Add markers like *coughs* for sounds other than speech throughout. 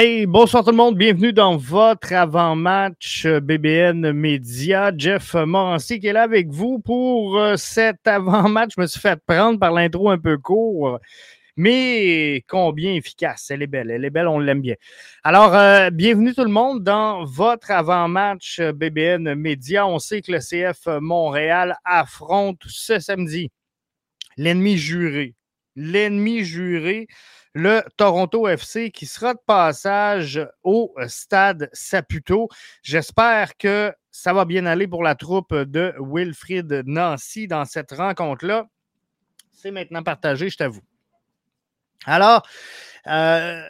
Hey, bonsoir tout le monde. Bienvenue dans votre avant-match euh, BBN Média. Jeff Morancy qui est là avec vous pour euh, cet avant-match. Je me suis fait prendre par l'intro un peu court, mais combien efficace. Elle est belle. Elle est belle, on l'aime bien. Alors, euh, bienvenue tout le monde dans votre avant-match BBN Média. On sait que le CF Montréal affronte ce samedi l'ennemi juré. L'ennemi juré le Toronto FC qui sera de passage au stade Saputo. J'espère que ça va bien aller pour la troupe de Wilfried Nancy dans cette rencontre-là. C'est maintenant partagé, je t'avoue. Alors, euh,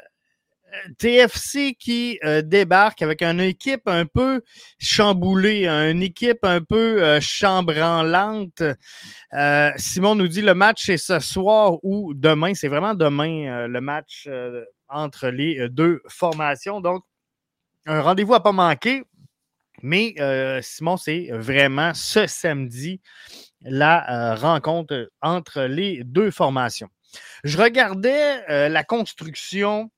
TFC qui euh, débarque avec une équipe un peu chamboulée, une équipe un peu euh, chambranlante. Euh, Simon nous dit le match est ce soir ou demain. C'est vraiment demain le match entre les deux formations. Donc, un rendez-vous à pas manquer. Mais Simon, c'est vraiment ce samedi la rencontre entre les deux formations. Je regardais la construction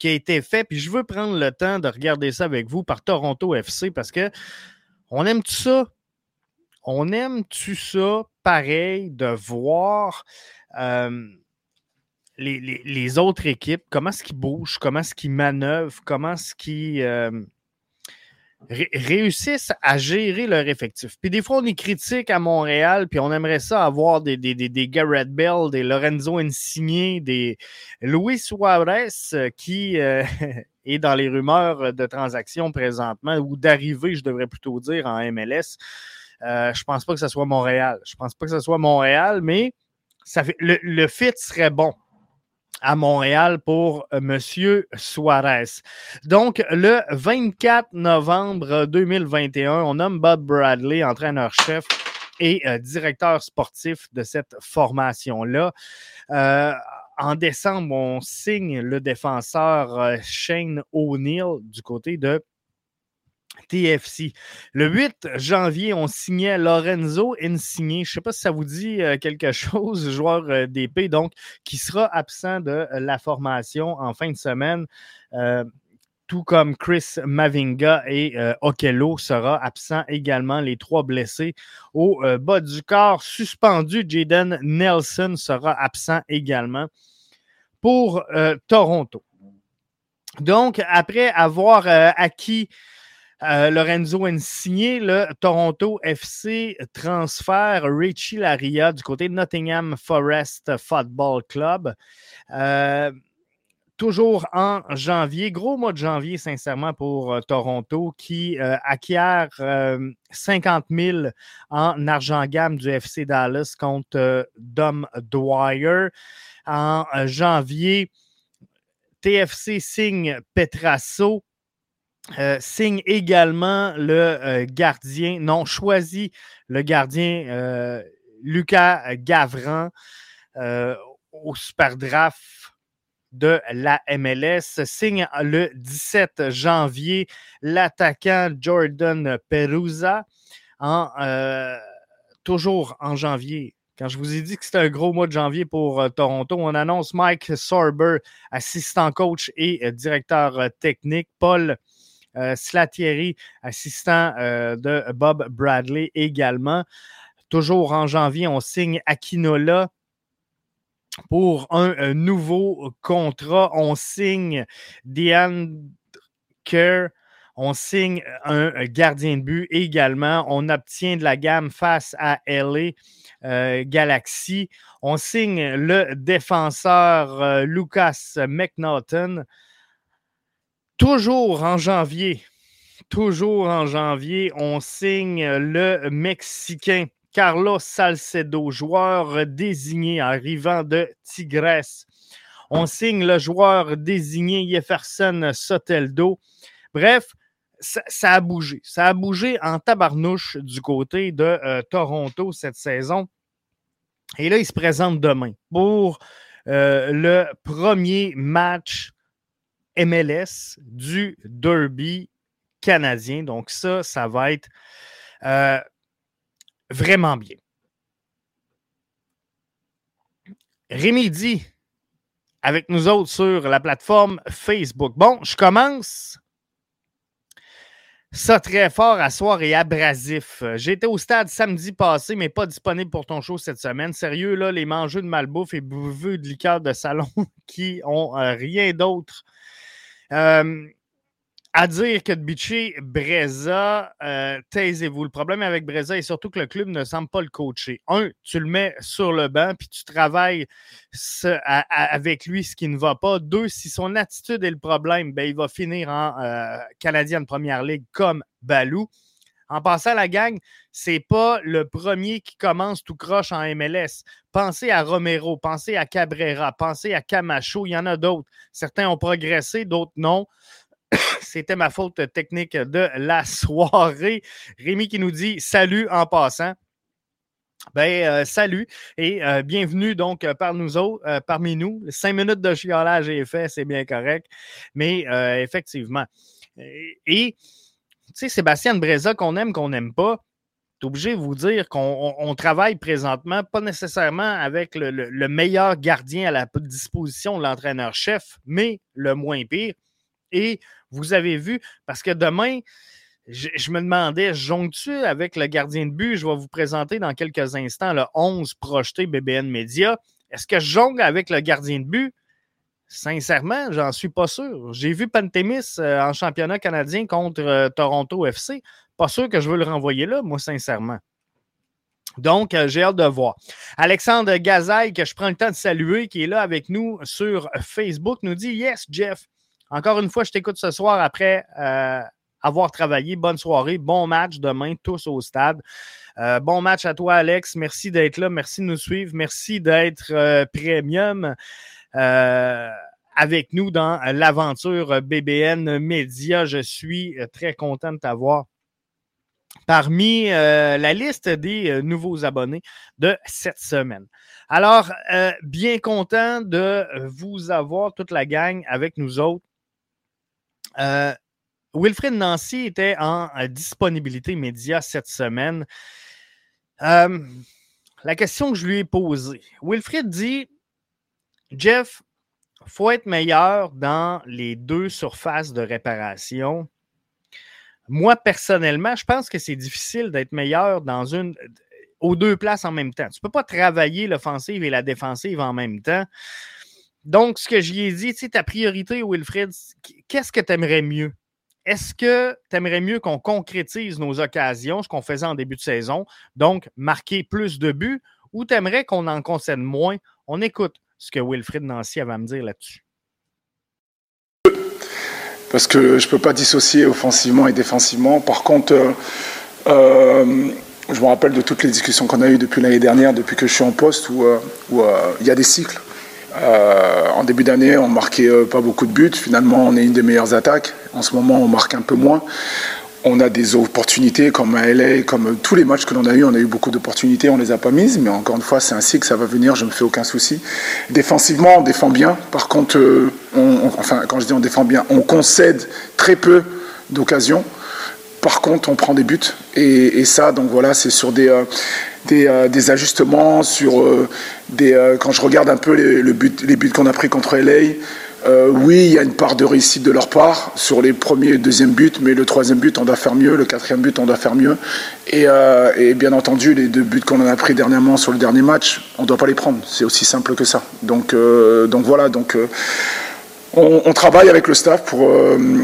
qui a été fait. Puis je veux prendre le temps de regarder ça avec vous par Toronto FC parce que on aime-tu ça? On aime-tu ça pareil de voir euh, les, autres équipes, comment est-ce qu'ils bougent, comment est-ce qu'ils manœuvrent, comment est-ce qu'ils. Euh, réussissent à gérer leur effectif. Puis des fois, on est critique à Montréal, puis on aimerait ça avoir des, des, des, Garrett Bell, des Lorenzo Insigne, des Luis Suarez euh, qui euh, *laughs* est dans les rumeurs de transactions présentement, ou d'arrivée, je devrais plutôt dire, en MLS. Euh, je pense pas que ce soit Montréal. Je pense pas que ce soit Montréal, mais le fit serait bon à Montréal pour euh, Monsieur Suarez. Donc, le 24 novembre 2021, on nomme Bob Bradley entraîneur-chef et euh, directeur sportif de cette formation-là. Euh, en décembre, on signe le défenseur Shane O'Neill du côté de TFC. Le 8 janvier, on signait Lorenzo Insigne. Je ne sais pas si ça vous dit euh, quelque *laughs* chose, joueur euh, d'épée, donc, qui sera absent de euh, la formation en fin de semaine. tout comme Chris Mavinga et Okello sera absent également, les trois blessés au bas du corps. Suspendu, Jaden Nelson sera absent également pour Toronto. Donc, après avoir acquis euh, Lorenzo Insigne, le Toronto FC transfert Richie Laria du côté de Nottingham Forest Football Club. Euh, toujours en janvier, gros mois de janvier, sincèrement, pour euh, Toronto, qui acquiert 50 000 en argent gamme du FC Dallas contre Dom Dwyer. En janvier, TFC signe Petrasso euh, signe également le euh, gardien, non, choisit le gardien euh, Lucas Gavran au Super Draft de la MLS. Signe le 17 janvier l'attaquant Jordan Perusa. Toujours en janvier, quand je vous ai dit que c'était un gros mois de janvier pour Toronto, on annonce Mike Sorber, assistant coach et directeur technique. Paul Slatieri, assistant euh, de Bob Bradley également. Toujours en janvier, on signe Akinola pour un, nouveau contrat. On signe Diane Kerr. On signe un gardien de but également. On obtient de la gamme face à LA euh, Galaxy. On signe le défenseur Lucas McNaughton. Toujours en janvier, toujours en janvier, on signe le Mexicain Carlos Salcedo, joueur désigné arrivant de Tigres. On signe le joueur désigné Jefferson Soteldo. Bref, ça, a bougé. Ça a bougé en tabarnouche du côté de euh, Toronto cette saison. Et là, il se présente demain pour euh, le premier match MLS du Derby canadien. Donc ça, ça va être euh, vraiment bien. Rémi avec nous autres sur la plateforme Facebook. Bon, je commence ça très fort à soir et abrasif. J'étais au stade samedi passé, mais pas disponible pour ton show cette semaine. Sérieux, là, les mangeux de malbouffe et buveux de liqueur de salon *laughs* qui ont euh, rien d'autre. À dire que de Breza, euh, taisez-vous. Le problème avec Breza est surtout que le club ne semble pas le coacher. Un, tu le mets sur le banc, puis tu travailles avec lui ce qui ne va pas. Deux, si son attitude est le problème, ben, il va finir en euh, Canadien de Première Ligue comme Balou. En passant la gang, c'est pas le premier qui commence tout croche en MLS. Pensez à Romero, pensez à Cabrera, pensez à Camacho, il y en a d'autres. Certains ont progressé, d'autres non. *coughs* C'était ma faute technique de la soirée. Rémi qui nous dit salut en passant. Ben, euh, salut et euh, bienvenue donc euh, parmi nous. Cinq minutes de chiolage est fait, c'est bien correct. Mais effectivement. Et, sais, Sébastien Breza, qu'on aime, qu'on n'aime pas, est obligé de vous dire qu'on travaille présentement, pas nécessairement avec le meilleur gardien à la disposition de l'entraîneur-chef, mais le moins pire. Et vous avez vu, parce que demain, je, me demandais, jonge-tu avec le gardien de but? Je vais vous présenter dans quelques instants le 11 projeté BBN Media. Est-ce que je jongle avec le gardien de but? Sincèrement, j'en suis pas sûr. J'ai vu Pantémis euh, en championnat canadien contre euh, Toronto FC. Pas sûr que je veux le renvoyer là, moi, sincèrement. Donc, euh, j'ai hâte de voir. Alexandre Gazaille, que je prends le temps de saluer, qui est là avec nous sur Facebook, nous dit Yes, Jeff, encore une fois, je t'écoute ce soir après avoir travaillé. Bonne soirée, bon match demain, tous au stade. Bon match à toi, Alex. Merci d'être là. Merci de nous suivre. Merci d'être premium avec nous dans l'aventure BBN Média. Je suis très content de t'avoir parmi la liste des nouveaux abonnés de cette semaine. Alors, bien content de vous avoir, toute la gang, avec nous autres euh, Wilfred Nancy était en euh, disponibilité média cette semaine. Euh, la question que je lui ai posée, Wilfred dit Jeff, faut être meilleur dans les deux surfaces de réparation. Moi, personnellement, je pense que c'est difficile d'être meilleur dans une aux deux places en même temps. Tu ne peux pas travailler l'offensive et la défensive en même temps. Donc, ce que j'y ai dit, tu sais, ta priorité, Wilfred, qu'est-ce que tu aimerais mieux? Est-ce que tu aimerais mieux qu'on concrétise nos occasions, ce qu'on faisait en début de saison, donc marquer plus de buts, ou tu aimerais qu'on en concède moins? On écoute ce que Wilfred Nancy avait à me dire là-dessus. Parce que je ne peux pas dissocier offensivement et défensivement. Par contre, euh, euh, je me rappelle de toutes les discussions qu'on a eues depuis l'année dernière, depuis que je suis en poste, où, euh, il y a des cycles. En début d'année, on marquait pas beaucoup de buts. Finalement, on est une des meilleures attaques. En ce moment, on marque un peu moins. On a des opportunités comme à LA, comme tous les matchs que l'on a eu, on a eu beaucoup d'opportunités, on les a pas mises, mais encore une fois, c'est ainsi que ça va venir, je ne me fais aucun souci. Défensivement, on défend bien. Par contre, euh, enfin, quand je dis on défend bien, on concède très peu d'occasions. Par contre, on prend des buts. Et, ça, donc voilà, c'est sur des, euh, des, ajustements sur euh, des. Euh, quand je regarde un peu les, les buts qu'on a pris contre LA, oui, il y a une part de réussite de leur part sur les premiers et deuxième buts, mais le troisième but, on doit faire mieux, le quatrième but, on doit faire mieux. Et, et bien entendu, les deux buts qu'on a pris dernièrement sur le dernier match, on ne doit pas les prendre. C'est aussi simple que ça. Donc, donc voilà. Donc, on, travaille avec le staff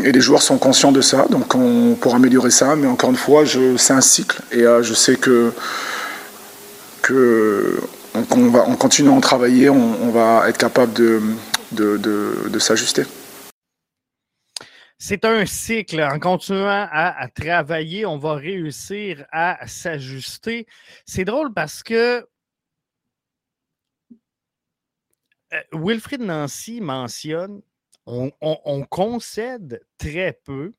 et les joueurs sont conscients de ça, donc on, pour améliorer ça. Mais encore une fois, c'est un cycle et je sais que que va, en continuant à travailler, on, va être capable de, de, s'ajuster. C'est un cycle. En continuant à, travailler, on va réussir à s'ajuster. C'est drôle parce que euh, Wilfried Nancy mentionne on, on, concède très peu,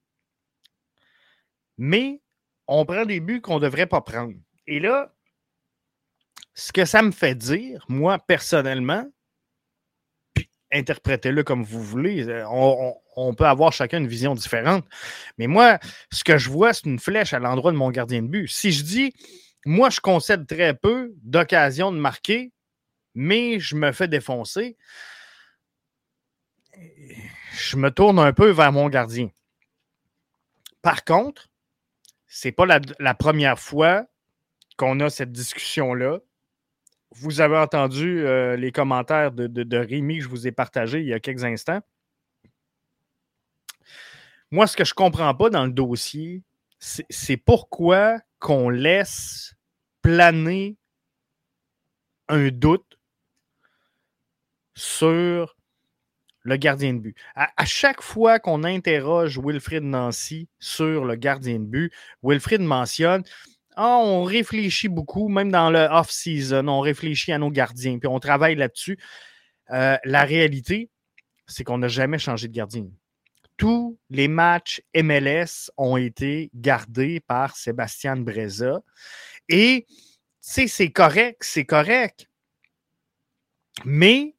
mais on prend des buts qu'on ne devrait pas prendre. Et là, ce que ça me fait dire, moi, personnellement, interprétez-le comme vous voulez, euh, on, peut avoir chacun une vision différente. Mais moi, ce que je vois, c'est une flèche à l'endroit de mon gardien de but. Si je dis, moi, je concède très peu d'occasions de marquer, mais je me fais défoncer, je me tourne un peu vers mon gardien. Par contre, ce n'est pas la, première fois qu'on a cette discussion-là. Vous avez entendu euh, les commentaires de, Rémi que je vous ai partagés il y a quelques instants. Moi, ce que je ne comprends pas dans le dossier, c'est pourquoi qu'on laisse planer un doute sur le gardien de but. À, chaque fois qu'on interroge Wilfrid Nancy sur le gardien de but, Wilfrid mentionne ah, on réfléchit beaucoup, même dans le off-season, on réfléchit à nos gardiens, puis on travaille là-dessus. Euh, la réalité, c'est qu'on n'a jamais changé de gardien. Tous les matchs MLS ont été gardés par Sébastien Breza. Et, c'est correct, c'est correct. Mais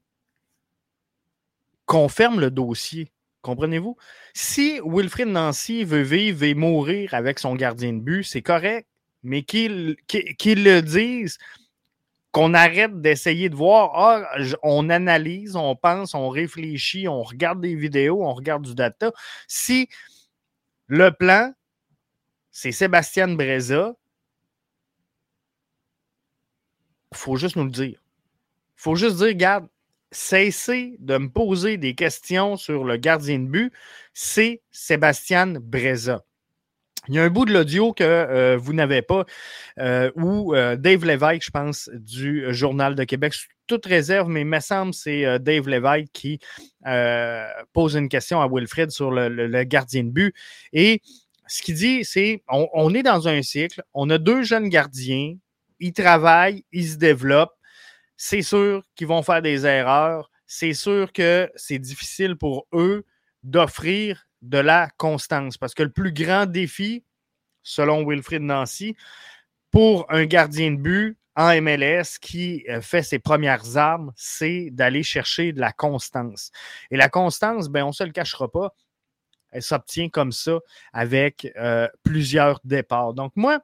qu'on ferme le dossier. Comprenez-vous? Si Wilfrid Nancy veut vivre et mourir avec son gardien de but, c'est correct, mais qu'il le dise, qu'on arrête d'essayer de voir, ah, on analyse, on pense, on réfléchit, on regarde des vidéos, on regarde du data. Si le plan, c'est Sébastien Breza, il faut juste nous le dire. Il faut juste dire, regarde, cessez de me poser des questions sur le gardien de but, c'est Sébastien Breza. Il y a un bout de l'audio que euh, vous n'avez pas, euh, où euh, Dave Lévesque, je pense, du Journal de Québec, toute réserve, mais il me semble c'est Dave Lévesque qui pose une question à Wilfred sur le, gardien de but. Et ce qu'il dit, c'est on est dans un cycle, on a deux jeunes gardiens, ils travaillent, ils se développent c'est sûr qu'ils vont faire des erreurs. C'est sûr que c'est difficile pour eux d'offrir de la constance. Parce que le plus grand défi, selon Wilfried Nancy, pour un gardien de but en MLS qui euh, fait ses premières armes, c'est d'aller chercher de la constance. Et la constance, ben, on ne se le cachera pas, elle s'obtient comme ça avec euh, plusieurs départs. Donc, moi,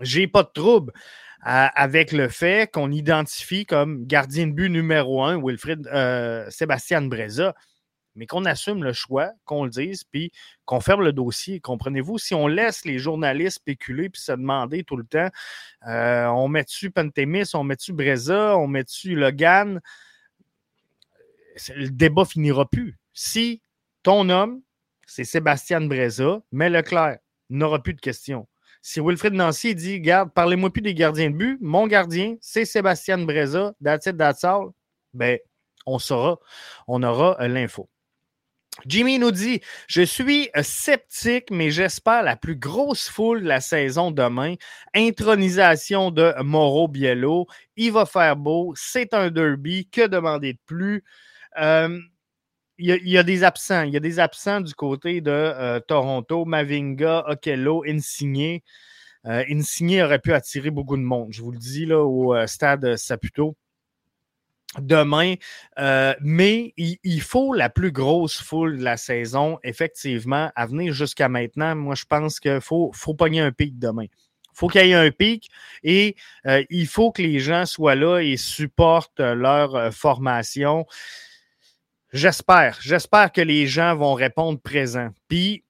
j'ai pas de trouble avec le fait qu'on identifie comme gardien de but numéro un Wilfried euh, Sébastien Breza, mais qu'on assume le choix, qu'on le dise, puis qu'on ferme le dossier. Comprenez-vous? Si on laisse les journalistes spéculer puis se demander tout le temps, euh, on met-tu Pentemis, on met-tu Breza, on met-tu Logan, le débat finira plus. Si ton homme, c'est Sébastien Breza, mais Leclerc n'aura plus de questions. Si Wilfred Nancy dit Garde, parlez-moi plus des gardiens de but, mon gardien, c'est Sébastien Breza, that's ben, on saura, on aura euh, l'info. Jimmy nous dit Je suis sceptique, mais j'espère la plus grosse foule de la saison demain. Intronisation de Moro Biello. Il va faire beau. C'est un derby. Que demander de plus? Euh, il y, a, des absents. Il y a des absents du côté de euh, Toronto. Mavinga, Okello, Insigné. Euh, Insigné aurait pu attirer beaucoup de monde, je vous le dis, là, au stade Saputo demain. mais il, faut la plus grosse foule de la saison, effectivement, à venir jusqu'à maintenant. Moi, je pense qu'il faut, faut pogner un pic demain. Il faut qu'il y ait un pic et il faut que les gens soient là et supportent leur formation. J'espère. J'espère que les gens vont répondre présent. Puis,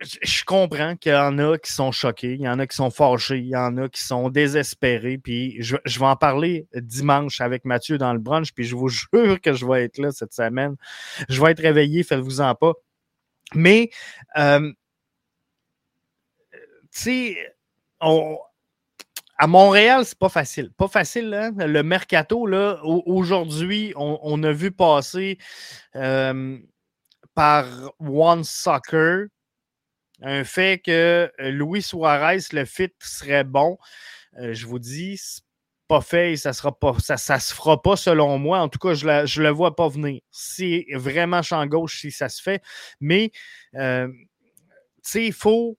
je comprends qu'il y en a qui sont choqués, il y en a qui sont fâchés, il y en a qui sont désespérés. Puis, je, vais en parler dimanche avec Mathieu dans le brunch. Puis, je vous *laughs* jure que je vais être là cette semaine. Je vais être réveillé, faites-vous-en pas. Mais, euh, tu sais, à Montréal, c'est pas facile. Pas facile, hein? Le mercato, là, aujourd'hui, on, a vu passer euh, par One Soccer un fait que euh, Luis Suarez, le fit serait bon. Euh, je vous dis, pas fait ça sera ça, ça se fera pas selon moi. En tout cas, je, la, je le vois pas venir. C'est vraiment champ gauche si ça se fait. Mais, tu sais, il faut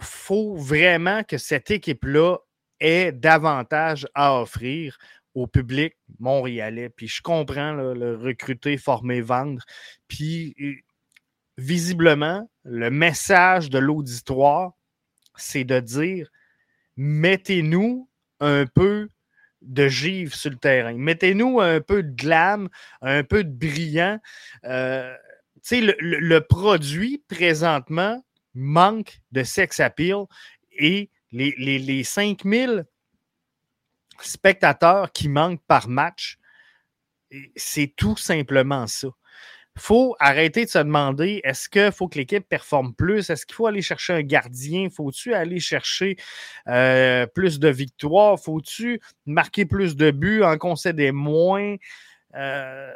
faut vraiment que cette équipe-là ait davantage à offrir au public montréalais. Puis je comprends le recruter, former, vendre. Puis visiblement, le message de l'auditoire, c'est de dire mettez-nous un peu de givre sur le terrain. Mettez-nous un peu de glam, un peu de brillant. Euh, le, produit, présentement, manque de sex appeal et les, les, les 5000 spectateurs qui manquent par match, c'est tout simplement ça faut arrêter de se demander est-ce qu'il faut que l'équipe performe plus? Est-ce qu'il faut aller chercher un gardien? Faut-tu aller chercher euh, plus de victoires? Faut-tu marquer plus de buts, en concéder moins? Euh,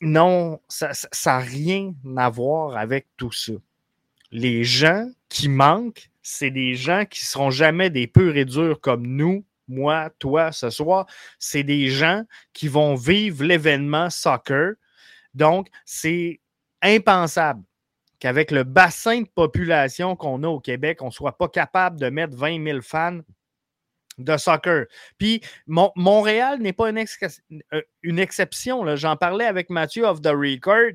non, ça n'a rien à voir avec tout ça. Les gens qui manquent, c'est des gens qui ne seront jamais des purs et durs comme nous, moi, toi, ce soir. C'est des gens qui vont vivre l'événement soccer donc, c'est impensable qu'avec le bassin de population qu'on a au Québec, on ne soit pas capable de mettre 20 000 fans de soccer. Puis Montréal n'est pas une, euh, exception. J'en parlais avec Mathieu of the Record.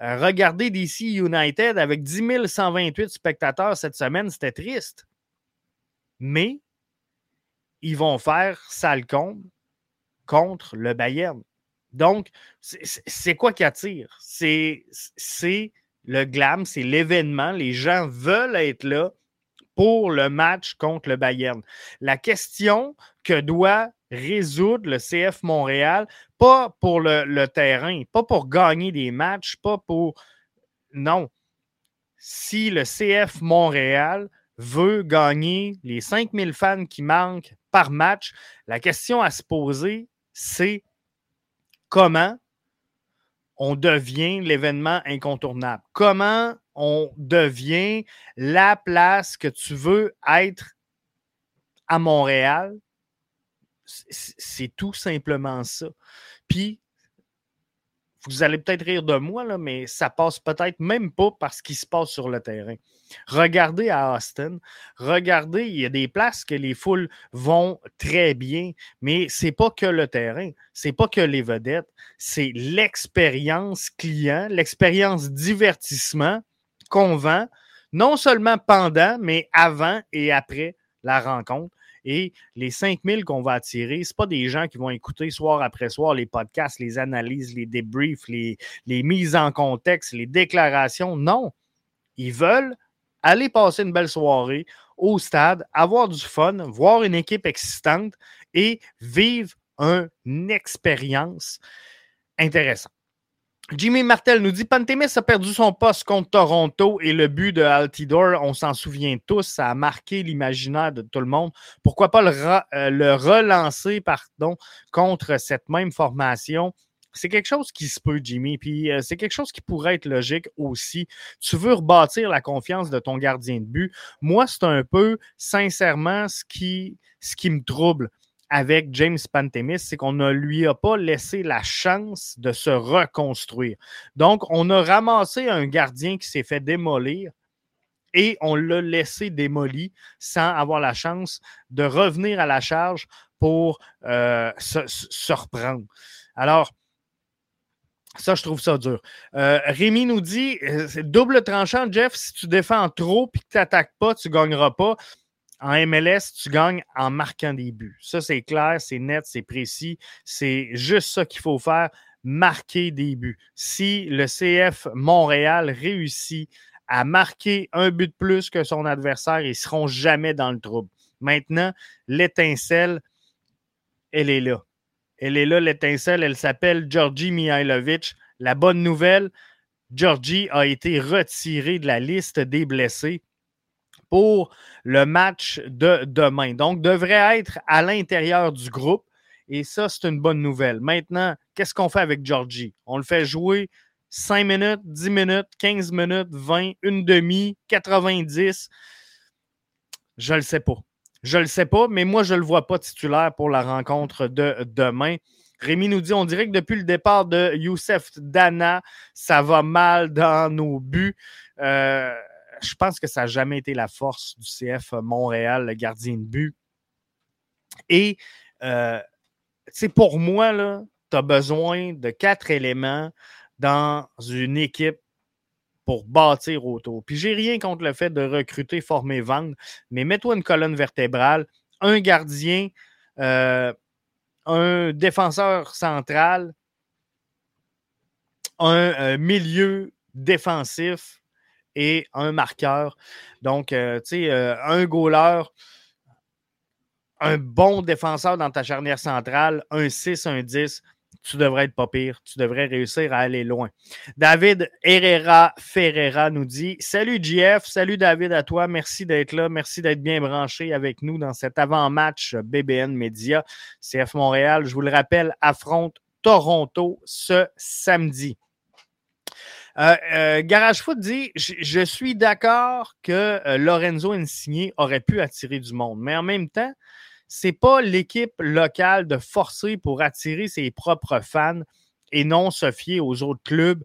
Euh, regardez DC United avec 10 128 spectateurs cette semaine, c'était triste. Mais ils vont faire sale contre le Bayern. Donc, c'est quoi qui attire? C'est le glam, c'est l'événement. Les gens veulent être là pour le match contre le Bayern. La question que doit résoudre le CF Montréal, pas pour le, terrain, pas pour gagner des matchs, pas pour... Non. Si le CF Montréal veut gagner les 5000 fans qui manquent par match, la question à se poser, c'est comment on devient l'événement incontournable? Comment on devient la place que tu veux être à Montréal? C'est tout simplement ça. Puis, vous allez peut-être rire de moi, là, mais ça passe peut-être même pas par ce qui se passe sur le terrain. Regardez à Austin, regardez, il y a des places que les foules vont très bien, mais c'est pas que le terrain, c'est pas que les vedettes, c'est l'expérience client, l'expérience divertissement qu'on vend, non seulement pendant, mais avant et après la rencontre. Et les 5000 qu'on va attirer, ce pas des gens qui vont écouter soir après soir les podcasts, les analyses, les débriefs, les, les mises en contexte, les déclarations. Non. Ils veulent aller passer une belle soirée au stade, avoir du fun, voir une équipe existante et vivre une expérience intéressante. Jimmy Martel nous dit Pantémis a perdu son poste contre Toronto et le but de Altidore, on s'en souvient tous, ça a marqué l'imaginaire de tout le monde. Pourquoi pas le, euh, relancer pardon, contre cette même formation? C'est quelque chose qui se peut, Jimmy, puis euh, c'est quelque chose qui pourrait être logique aussi. Tu veux rebâtir la confiance de ton gardien de but. Moi, c'est un peu, sincèrement, ce qui, ce qui me trouble avec James Pantemis, c'est qu'on ne lui a pas laissé la chance de se reconstruire. Donc, on a ramassé un gardien qui s'est fait démolir et on l'a laissé démoli sans avoir la chance de revenir à la charge pour euh, se, reprendre. Alors, ça, je trouve ça dur. Euh, Rémi nous dit euh, double tranchant, Jeff. Si tu défends trop et que tu n'attaques pas, tu ne gagneras pas en MLS, tu gagnes en marquant des buts. Ça, c'est clair, c'est net, c'est précis. C'est juste ça qu'il faut faire, marquer des buts. Si le CF Montréal réussit à marquer un but de plus que son adversaire, ils ne seront jamais dans le trouble. Maintenant, l'étincelle, elle est là. Elle est là, l'étincelle. Elle s'appelle Georgi Mihailovic. La bonne nouvelle, Georgie a été retiré de la liste des blessés pour le match de demain. Donc, devrait être à l'intérieur du groupe. Et ça, c'est une bonne nouvelle. Maintenant, qu'est-ce qu'on fait avec Georgie? On le fait jouer 5 minutes, 10 minutes, 15 minutes, 20, une demi, 90. Je le sais pas. Je le sais pas, mais moi, je ne le vois pas titulaire pour la rencontre de demain. Rémi nous dit on dirait que depuis le départ de Youssef Dana, ça va mal dans nos buts. Euh, je pense que ça n'a jamais été la force du CF Montréal, le gardien de but. Et euh, pour moi, tu as besoin de quatre éléments dans une équipe pour bâtir autour. Puis j'ai rien contre le fait de recruter, former, vendre, mais mets-toi une colonne vertébrale, un gardien, euh, un défenseur central, un euh, milieu défensif et un marqueur. Donc, euh, tu sais, euh, un goaler, un bon défenseur dans ta charnière centrale, un 6, un 10, tu devrais être pas pire. Tu devrais réussir à aller loin. David Herrera Ferreira nous dit Salut JF, salut David à toi. Merci d'être là. Merci d'être bien branché avec nous dans cet avant-match BBN Media. CF Montréal, je vous le rappelle, affronte Toronto ce samedi. Euh, euh, Garage Foot dit Je suis d'accord que euh, Lorenzo Insigné aurait pu attirer du monde, mais en même temps, c'est pas l'équipe locale de forcer pour attirer ses propres fans et non se fier aux autres clubs.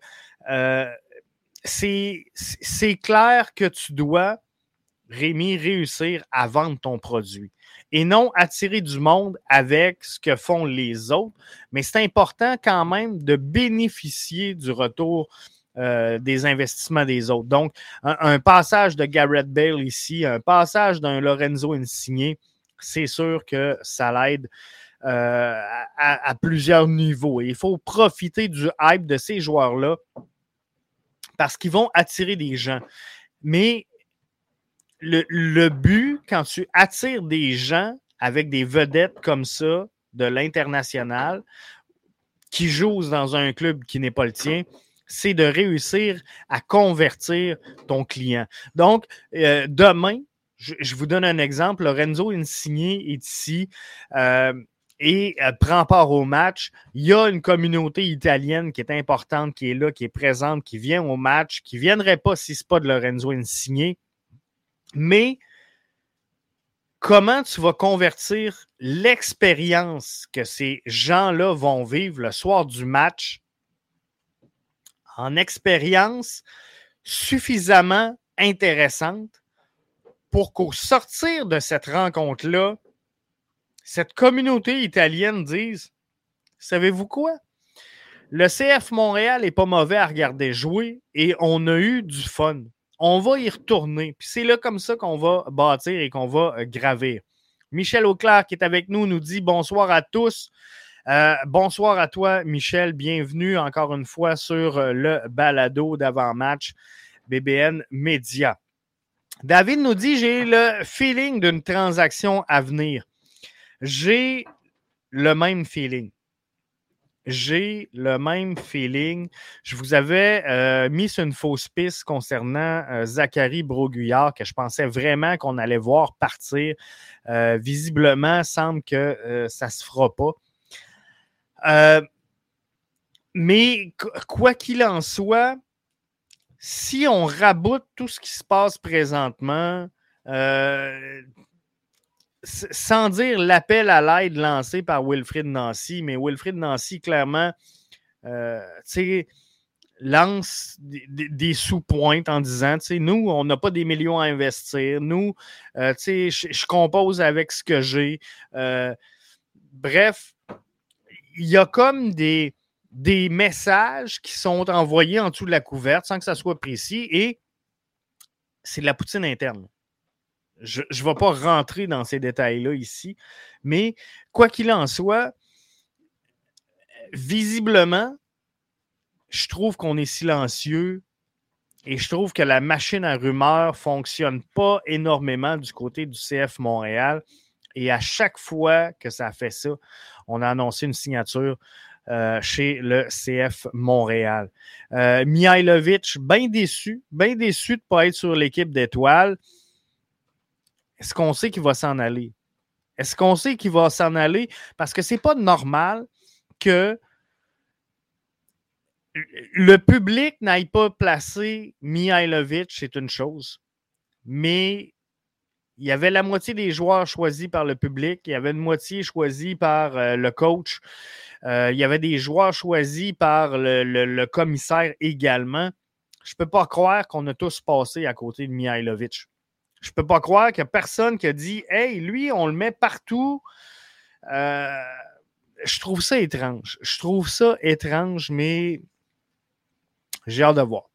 c'est clair que tu dois, Rémi, réussir à vendre ton produit et non attirer du monde avec ce que font les autres. Mais c'est important quand même de bénéficier du retour euh, des investissements des autres. Donc, un, passage de Garrett Bale ici, un passage d'un Lorenzo Insigné, c'est sûr que ça l'aide euh, à, plusieurs niveaux. il faut profiter du hype de ces joueurs-là parce qu'ils vont attirer des gens. Mais le, le, but, quand tu attires des gens avec des vedettes comme ça de l'international, qui jouent dans un club qui n'est pas le tien, c'est de réussir à convertir ton client. Donc, euh, demain, je, vous donne un exemple. Lorenzo Insigne est ici euh, et euh, prend part au match. Il y a une communauté italienne qui est importante, qui est là, qui est présente, qui vient au match, qui ne viendrait pas si ce n'est pas de Lorenzo Insigne. Mais comment tu vas convertir l'expérience que ces gens-là vont vivre le soir du match en expérience suffisamment intéressante pour qu'au sortir de cette rencontre-là, cette communauté italienne dise Savez-vous quoi? Le CF Montréal n'est pas mauvais à regarder jouer et on a eu du fun. On va y retourner. Puis c'est là comme ça qu'on va bâtir et qu'on va euh, gravir. Michel Auclair qui est avec nous nous dit bonsoir à tous. Euh, bonsoir à toi, Michel. Bienvenue encore une fois sur euh, le balado d'avant-match BBN Média. David nous dit J'ai le feeling d'une transaction à venir. J'ai le même feeling. J'ai le même feeling. Je vous avais euh, mis sur une fausse piste concernant Zachary Broguillard que je pensais vraiment qu'on allait voir partir. visiblement, semble que ça ne se fera pas. Euh, mais quoi qu'il en soit, si on raboute tout ce qui se passe présentement, euh, sans dire l'appel à l'aide lancé par Wilfrid Nancy, mais Wilfrid Nancy, clairement, euh, lance des, sous-pointes en disant, nous, on n'a pas des millions à investir. Nous, je, compose avec ce que j'ai. bref, y a comme des, des messages qui sont envoyés en dessous de la couverte sans que ça soit précis et c'est de la poutine interne. Je ne vais pas rentrer dans ces détails-là ici, mais quoi qu'il en soit, visiblement, je trouve qu'on est silencieux et je trouve que la machine à rumeurs ne fonctionne pas énormément du côté du CF Montréal. Et à chaque fois que ça fait ça, on a annoncé une signature euh, chez le CF Montréal. Euh, Mihailovic, bien déçu, bien déçu de ne pas être sur l'équipe d'étoiles. Est-ce qu'on sait qu'il va s'en aller? Est-ce qu'on sait qu'il va s'en aller? Parce que ce n'est pas normal que le public n'aille pas placer Mihailovic, c'est une chose. Mais il y avait la moitié des joueurs choisis par le public, il y avait une moitié choisie par euh, le coach, euh, il y avait des joueurs choisis par le, commissaire également. Je ne peux pas croire qu'on a tous passé à côté de Mihailovic. Je ne peux pas croire qu'il n'y a personne qui a dit Hey, lui, on le met partout. Euh, je trouve ça étrange. Je trouve ça étrange, mais j'ai hâte de voir.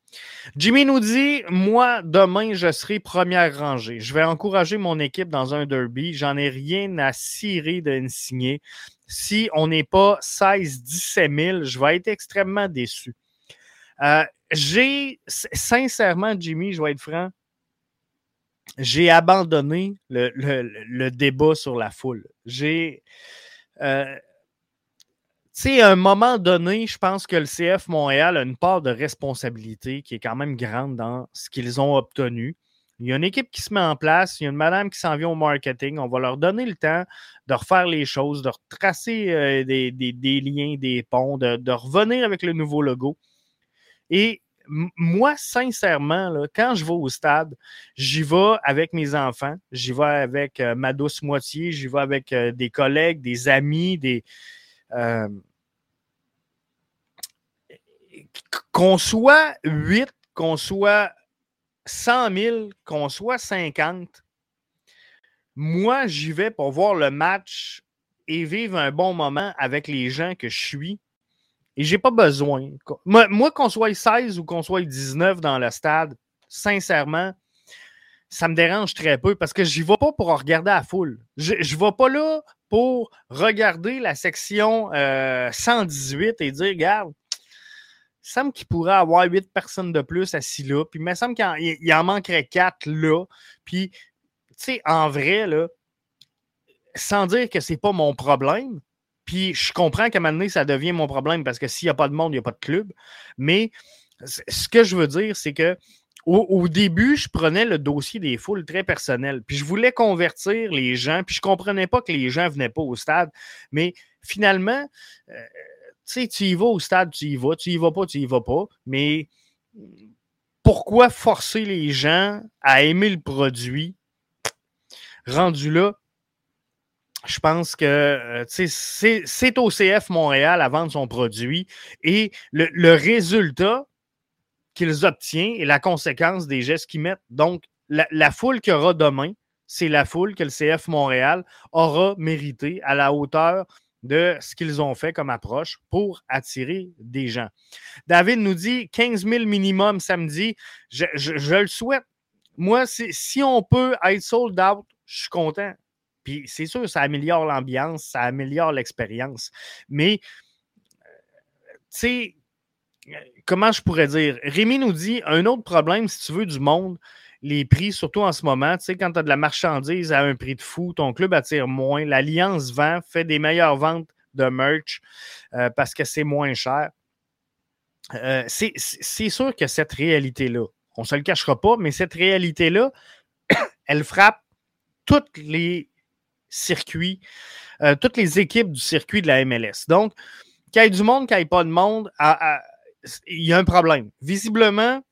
Jimmy nous dit Moi, demain, je serai première rangée. Je vais encourager mon équipe dans un derby. J'en ai rien à cirer de signer. Si on n'est pas 16-17 000, je vais être extrêmement déçu. Euh, j'ai, sincèrement, Jimmy, je vais être franc, j'ai abandonné le, débat sur la foule. J'ai. Euh, sais, à un moment donné, je pense que le CF Montréal a une part de responsabilité qui est quand même grande dans ce qu'ils ont obtenu. Il y a une équipe qui se met en place, il y a une madame qui s'en vient au marketing. On va leur donner le temps de refaire les choses, de retracer euh, des, liens, des ponts, de, revenir avec le nouveau logo. Et moi, sincèrement, quand je vais au stade, j'y vais avec mes enfants, j'y vais avec euh, ma douce moitié, j'y vais avec euh, des collègues, des amis, des, euh, qu'on soit 8, qu'on soit 100 000, qu'on soit 50, moi, j'y vais pour voir le match et vivre un bon moment avec les gens que je suis. Et j'ai pas besoin. Moi, qu'on soit 16 ou qu'on soit 19 dans le stade, sincèrement, ça me dérange très peu parce que j'y vais pas pour regarder la foule. Je ne vais pas là pour regarder la section 118 euh, et dire, regarde, il semble qu'il pourrait avoir huit personnes de plus assis là, puis il me semble qu'il en, manquerait quatre là. Puis, tu sais, en vrai, là, sans dire que c'est pas mon problème, puis je comprends qu'à un moment donné, ça devient mon problème parce que s'il n'y a pas de monde, il n'y a pas de club. Mais ce que je veux dire, c'est que au, début, je prenais le dossier des foules très personnel. Puis je voulais convertir les gens. Puis je comprenais pas que les gens venaient pas au stade. Mais finalement, euh, tu sais, tu y vas au stade, tu y vas. Tu y vas pas, tu y vas pas. Mais pourquoi forcer les gens à aimer le produit? Rendu là? Je pense que euh, c'est au CF Montréal à vendre son produit et le résultat, qu'ils obtiennent et la conséquence des gestes qu'ils mettent. Donc, la, foule qu'il y aura demain, c'est la foule que le CF Montréal aura mérité à la hauteur de ce qu'ils ont fait comme approche pour attirer des gens. David nous dit 15 000 minimum samedi. Je, le souhaite. Moi, si on peut être sold out, je suis content. Puis c'est sûr, ça améliore l'ambiance, ça améliore l'expérience. Mais, euh, tu sais, comment je pourrais dire? Rémi nous dit un autre problème, si tu veux, du monde, les prix, surtout en ce moment, tu sais, quand tu as de la marchandise à un prix de fou, ton club attire moins. L'Alliance vend, fait des meilleures ventes de merch euh, parce que c'est moins cher. Euh, c'est sûr que cette réalité-là, on ne se le cachera pas, mais cette réalité-là, *coughs* elle frappe tous les circuits, euh, toutes les équipes du circuit de la MLS. Donc, qu'il y ait du monde, qu'il n'y ait pas de monde, à, il y a un problème. Visiblement,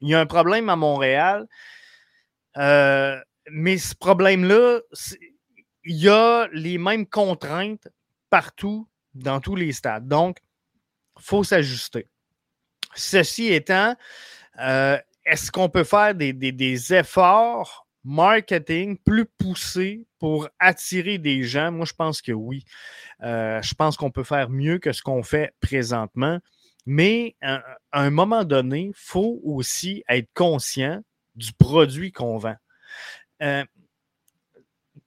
il y a un problème à Montréal. Euh, mais ce problème-là, il y a les mêmes contraintes partout, dans tous les stades. Donc, il faut s'ajuster. Ceci étant, euh, est-ce qu'on peut faire des, efforts marketing plus poussés pour attirer des gens? Moi, je pense que oui. Euh, je pense qu'on peut faire mieux que ce qu'on fait présentement. Mais à, un moment donné, il faut aussi être conscient du produit qu'on vend. Euh,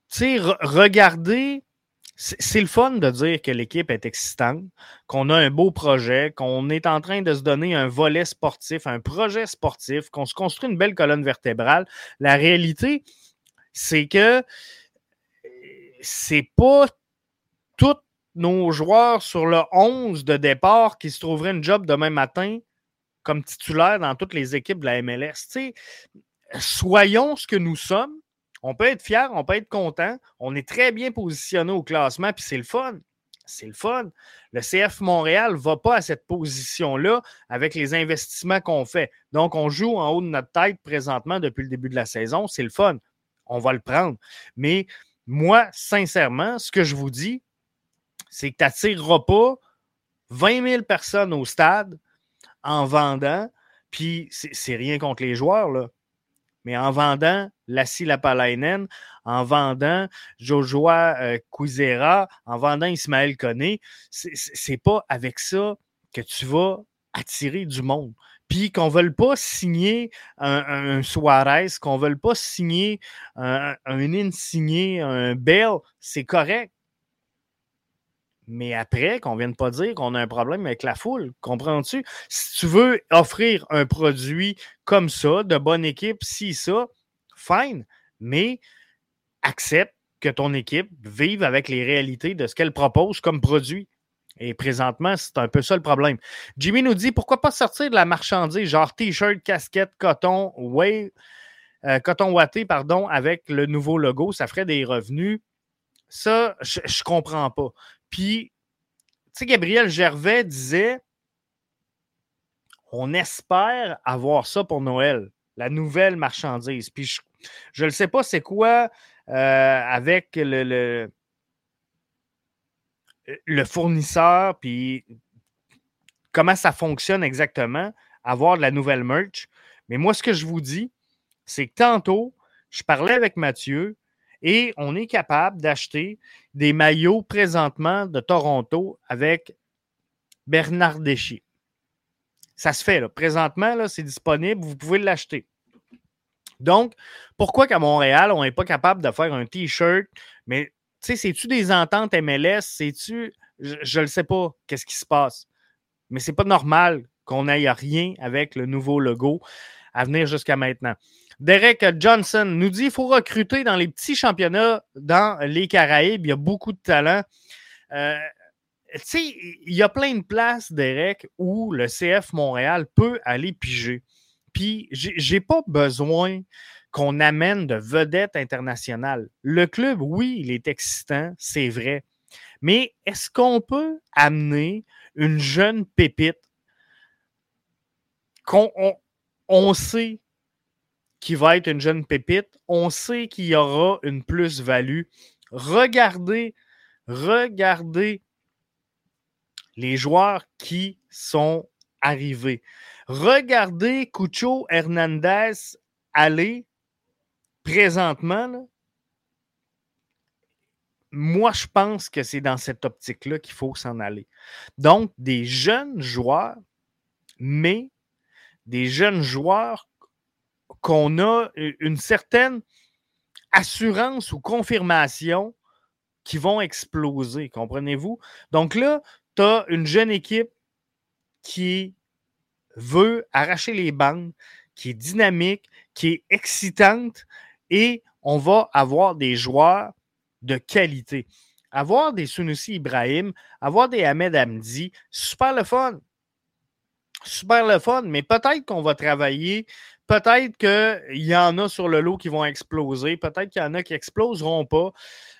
tu sais, regarder, c'est le fun de dire que l'équipe est excitante, qu'on a un beau projet, qu'on est en train de se donner un volet sportif, un projet sportif, qu'on se construit une belle colonne vertébrale. La réalité, c'est que c'est pas tout nos joueurs sur le 11 de départ qui se trouveraient une job demain matin comme titulaire dans toutes les équipes de la MLS. soyons ce que nous sommes. On peut être fiers, on peut être content. On est très bien positionné au classement, puis c'est le fun. C'est le fun. Le CF Montréal ne va pas à cette position-là avec les investissements qu'on fait. Donc, on joue en haut de notre tête présentement depuis le début de la saison. C'est le fun. On va le prendre. Mais moi, sincèrement, ce que je vous dis, c'est que tu n'attireras pas 20 000 personnes au stade en vendant, puis c'est rien contre les joueurs, là, mais en vendant Lassie Lapalainen, en vendant Jojoa euh, en vendant Ismaël Koné, c'est pas avec ça que tu vas attirer du monde. Puis qu'on ne veuille pas signer un, Suarez, qu'on ne veuille pas signer un, un Insigné, un Bell, c'est correct. Mais après, qu'on ne vienne pas dire qu'on a un problème avec la foule. Comprends-tu? Si tu veux offrir un produit comme ça, de bonne équipe, si ça, fine. Mais accepte que ton équipe vive avec les réalités de ce qu'elle propose comme produit. Et présentement, c'est un peu ça le problème. Jimmy nous dit pourquoi pas sortir de la marchandise, genre t-shirt, casquette, coton, euh, coton watté, pardon, avec le nouveau logo, ça ferait des revenus. Ça, je, ne comprends pas. Puis, tu sais, Gabriel Gervais disait on espère avoir ça pour Noël, la nouvelle marchandise. Puis, je ne sais pas c'est quoi euh, avec le le fournisseur, puis comment ça fonctionne exactement, avoir de la nouvelle merch. Mais moi, ce que je vous dis, c'est que tantôt, je parlais avec Mathieu et on est capable d'acheter des maillots présentement de Toronto avec Bernard Deschi. Ça se fait, là. Présentement, c'est disponible, vous pouvez l'acheter. Donc, pourquoi qu'à Montréal, on n'est pas capable de faire un T-shirt, mais sais, c'est-tu des ententes MLS? C'est-tu. Je ne sais pas qu'est-ce qui se passe. Mais c'est pas normal qu'on n'aille rien avec le nouveau logo à venir jusqu'à maintenant. Derek Johnson nous dit qu'il faut recruter dans les petits championnats dans les Caraïbes. Il y a beaucoup de talent. Euh, tu sais, il y a plein de places, Derek, où le CF Montréal peut aller piger. Puis, j'ai pas besoin qu'on amène de vedettes internationales. Le club, oui, il est excitant, c'est vrai. Mais est-ce qu'on peut amener une jeune pépite qu'on on, sait qu'il va être une jeune pépite, on sait qu'il y aura une plus-value. Regardez, regardez les joueurs qui sont arrivés. Regardez Cucho Hernandez aller présentement, moi, je pense que c'est dans cette optique-là qu'il faut s'en aller. Donc, des jeunes joueurs, mais des jeunes joueurs qu'on a une certaine assurance ou confirmation qui vont exploser, comprenez-vous? Donc là, tu as une jeune équipe qui veut arracher les bandes, qui est dynamique, qui est excitante, et on va avoir des joueurs de qualité. Avoir des Sunusi Ibrahim, avoir des Ahmed Hamdi, super le fun. Super le fun, mais peut-être qu'on va travailler, peut-être qu'il y en a sur le lot qui vont exploser, peut-être qu'il y en a qui exploseront pas.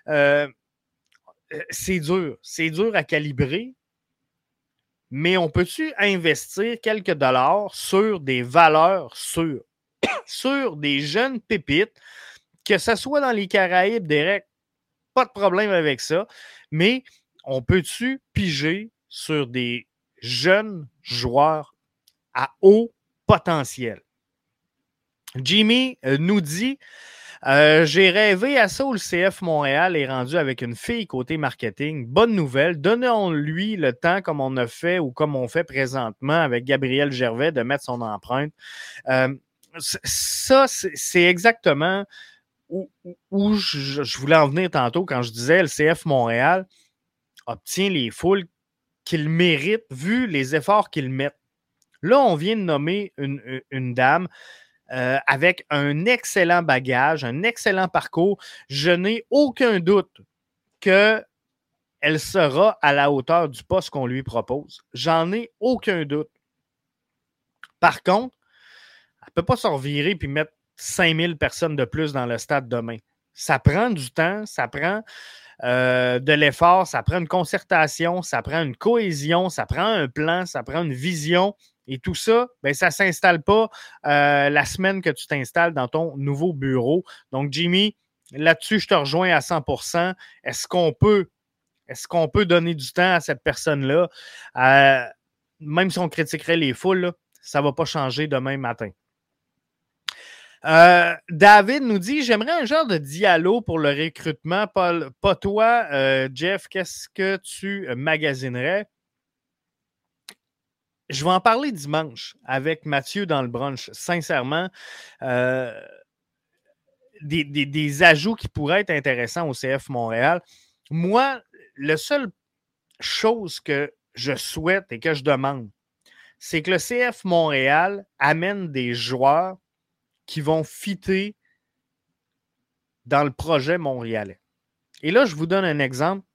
Euh, c'est dur, c'est dur à calibrer, mais on peut-tu investir quelques dollars sur des valeurs sûres? *coughs* sur des jeunes pépites, que ce soit dans les Caraïbes, Derek, pas de problème avec ça, mais on peut-tu piger sur des jeunes joueurs à haut potentiel? Jimmy euh, nous dit euh, J'ai rêvé à ça où le CF Montréal est rendu avec une fille côté marketing. Bonne nouvelle. Donnons-lui le temps, comme on a fait ou comme on fait présentement avec Gabriel Gervais, de mettre son empreinte. Euh, ça, c'est exactement où, je, voulais en venir tantôt quand je disais le CF Montréal obtient les foules qu'il mérite vu les efforts qu'il met. Là, on vient de nommer une, dame euh, avec un excellent bagage, un excellent parcours. Je n'ai aucun doute qu'elle sera à la hauteur du poste qu'on lui propose. J'en ai aucun doute. Par contre, elle ne peut pas se revirer puis mettre 5000 personnes de plus dans le stade demain. Ça prend du temps, ça prend euh, de l'effort, ça prend une concertation, ça prend une cohésion, ça prend un plan, ça prend une vision. Et tout ça, ben, ça ne s'installe pas euh, la semaine que tu t'installes dans ton nouveau bureau. Donc, Jimmy, là-dessus, je te rejoins à 100% Est-ce qu'on peut, est qu'on peut donner du temps à cette personne-là? Euh, même si on critiquerait les foules, ça ne va pas changer demain matin. Euh, David nous dit J'aimerais un genre de dialogue pour le recrutement. Pas, pas toi, Jeff, qu'est-ce que tu magasinerais? Je vais en parler dimanche avec Mathieu dans le brunch. Sincèrement, euh, des, ajouts qui pourraient être intéressants au CF Montréal. Moi, la seule chose que je souhaite et que je demande, c'est que le CF Montréal amène des joueurs qui vont fitter dans le projet montréalais. Et là, je vous donne un exemple.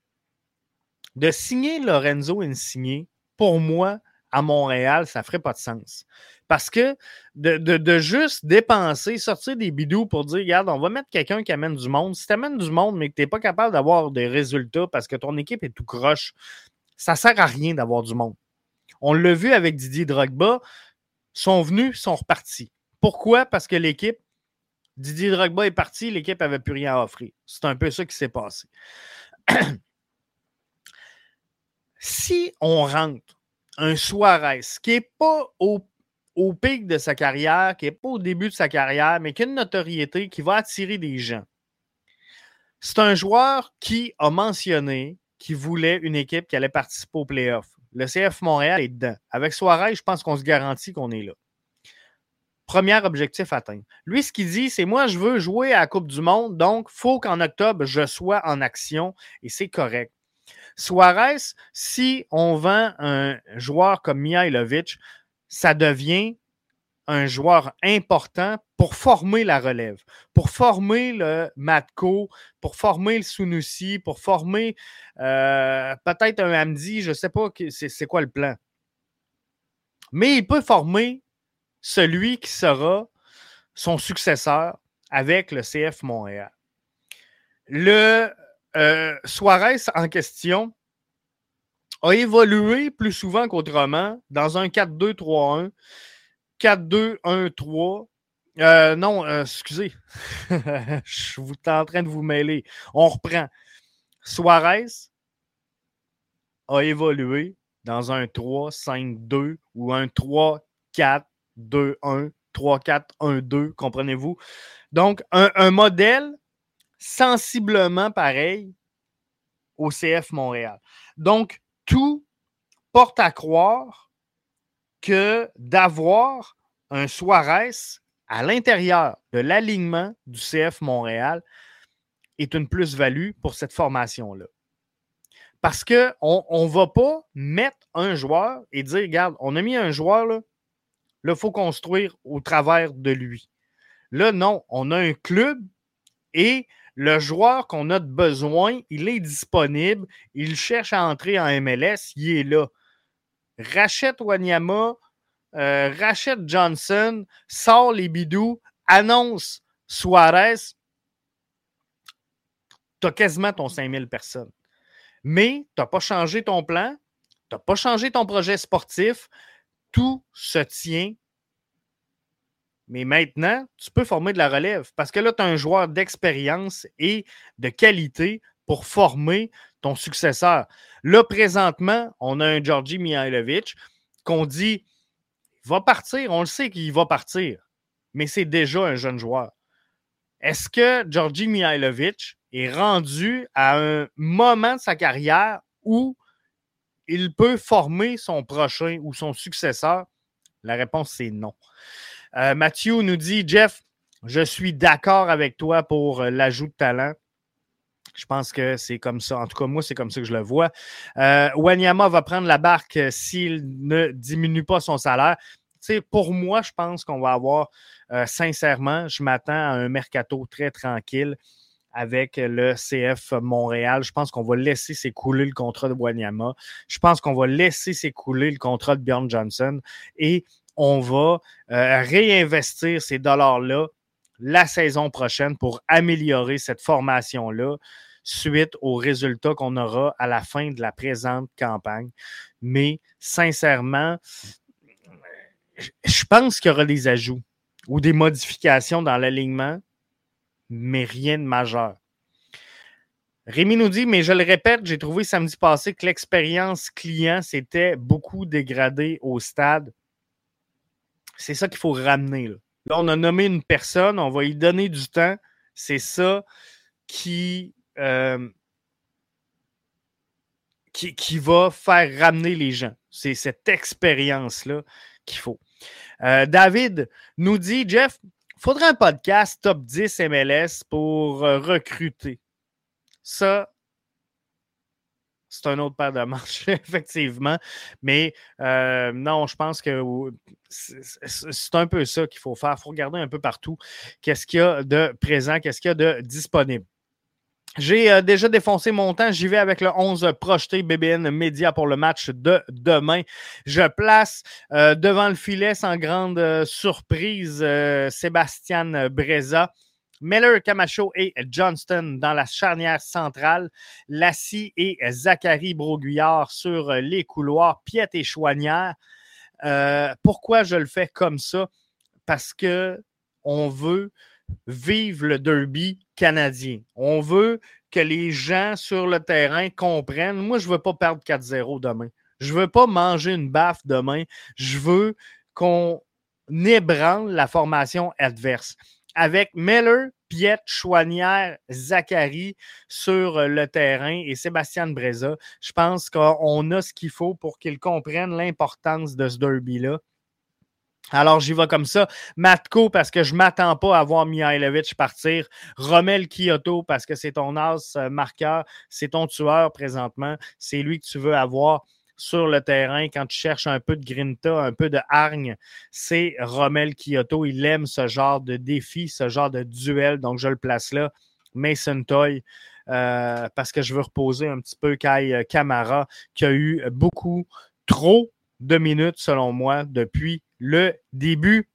De signer Lorenzo Insigne, pour moi, à Montréal, ça ne ferait pas de sens. Parce que de, juste dépenser, sortir des bidous pour dire, regarde, on va mettre quelqu'un qui amène du monde. Si tu amènes du monde, mais que tu n'es pas capable d'avoir des résultats parce que ton équipe est tout croche, ça ne sert à rien d'avoir du monde. On l'a vu avec Didier Drogba, sont venus, sont repartis. Pourquoi? Parce que l'équipe, Didier Drogba est parti, l'équipe n'avait plus rien à offrir. C'est un peu ça qui s'est passé. *clears throat* si on rentre un Suarez qui n'est pas au, pic de sa carrière, qui n'est pas au début de sa carrière, mais qui a une notoriété qui va attirer des gens. C'est un joueur qui a mentionné qu'il voulait une équipe qui allait participer au playoff. Le CF Montréal est dedans. Avec Suarez, je pense qu'on se garantit qu'on est là. Premier objectif atteint. Lui, ce qu'il dit, c'est moi, je veux jouer à la Coupe du Monde, donc il faut qu'en octobre, je sois en action et c'est correct. Suarez, si on vend un joueur comme Mihailovic, ça devient un joueur important pour former la relève, pour former le Matko, pour former le Sunusi, pour former euh, peut-être un Hamdi, je ne sais pas c'est quoi le plan. Mais il peut former celui qui sera son successeur avec le CF Montréal. Le euh, Suarez en question a évolué plus souvent qu'autrement dans un 4-2-3-1, 4-2-1-3. Euh, non, euh, excusez, *laughs* je suis en train de vous mêler. On reprend. Suarez a évolué dans un 3-5-2 ou un 3-4-2-1, 3-4-1-2, comprenez-vous? Donc, un modèle sensiblement pareil au CF Montréal. Donc, tout porte à croire que d'avoir un Suarez à l'intérieur de l'alignement du CF Montréal est une plus-value pour cette formation-là. Parce qu'on ne va pas mettre un joueur et dire, regarde, on a mis un joueur, là, il faut construire au travers de lui. Là, non, on a un club et le joueur qu'on a de besoin, il est disponible, il cherche à entrer en MLS, il est là. Rachète Wanyama, euh, rachète Johnson, sort les bidous, annonce Suarez, tu as quasiment ton 5000 personnes. Mais tu n'as pas changé ton plan, tu n'as pas changé ton projet sportif, tout se tient mais maintenant, tu peux former de la relève parce que là, tu as un joueur d'expérience et de qualité pour former ton successeur. Là, présentement, on a un Georgi Mihailovic qu'on dit va partir. On le sait qu'il va partir, mais c'est déjà un jeune joueur. Est-ce que Georgi Mihailovic est rendu à un moment de sa carrière où il peut former son prochain ou son successeur? La réponse, c'est non. Euh, Mathieu nous dit Jeff, je suis d'accord avec toi pour euh, l'ajout de talent. Je pense que c'est comme ça. En tout cas, moi, c'est comme ça que je le vois. Euh, Wanyama va prendre la barque s'il ne diminue pas son salaire. pour moi, je pense qu'on va avoir, sincèrement, je m'attends à un mercato très tranquille avec le CF Montréal. Je pense qu'on va laisser s'écouler le contrat de Wanyama. Je pense qu'on va laisser s'écouler le contrat de Bjorn Johnson. Et on va euh, réinvestir ces dollars-là la saison prochaine pour améliorer cette formation-là suite aux résultats qu'on aura à la fin de la présente campagne. Mais sincèrement, je pense qu'il y aura des ajouts ou des modifications dans l'alignement, mais rien de majeur. Rémi nous dit, mais je le répète, j'ai trouvé samedi passé que l'expérience client s'était beaucoup dégradée au stade. C'est ça qu'il faut ramener. Là. on a nommé une personne, on va y donner du temps. C'est ça qui, euh, qui, qui va faire ramener les gens. C'est cette expérience-là qu'il faut. Euh, David nous dit, Jeff, faudrait un podcast top 10 MLS pour euh, recruter. Ça, c'est un autre paire de manches, *laughs* effectivement. Mais euh, non, je pense que c'est un peu ça qu'il faut faire. Il faut regarder un peu partout qu'est-ce qu'il y a de présent, qu'est-ce qu'il y a de disponible. J'ai euh, déjà défoncé mon temps. J'y vais avec le 11 projeté BBN Média pour le match de demain. Je place euh, devant le filet sans grande surprise Sébastien Breza. Miller, Camacho et Johnston dans la charnière centrale. Lassie et Zachary Broguillard sur les couloirs. Piet et Chouanière. pourquoi je le fais comme ça? Parce que on veut vivre le derby canadien. On veut que les gens sur le terrain comprennent. Moi, je ne veux pas perdre 4-0 demain. Je ne veux pas manger une baffe demain. Je veux qu'on ébranle la formation adverse. Avec Miller, Piet, Chouanière, Zachary sur le terrain et Sébastien Breza, je pense qu'on a ce qu'il faut pour qu'ils comprennent l'importance de ce derby-là alors, j'y vais comme ça. Matko, parce que je ne m'attends pas à voir Mihailovic partir. Romel Kyoto, parce que c'est ton as euh, marqueur, c'est ton tueur présentement. C'est lui que tu veux avoir sur le terrain quand tu cherches un peu de grinta, un peu de hargne. C'est Romel Kyoto. Il aime ce genre de défi, ce genre de duel. Donc, je le place là. Mason Toy. Euh, parce que je veux reposer un petit peu Kai Kamara, qui a eu beaucoup trop de minutes, selon moi, depuis le début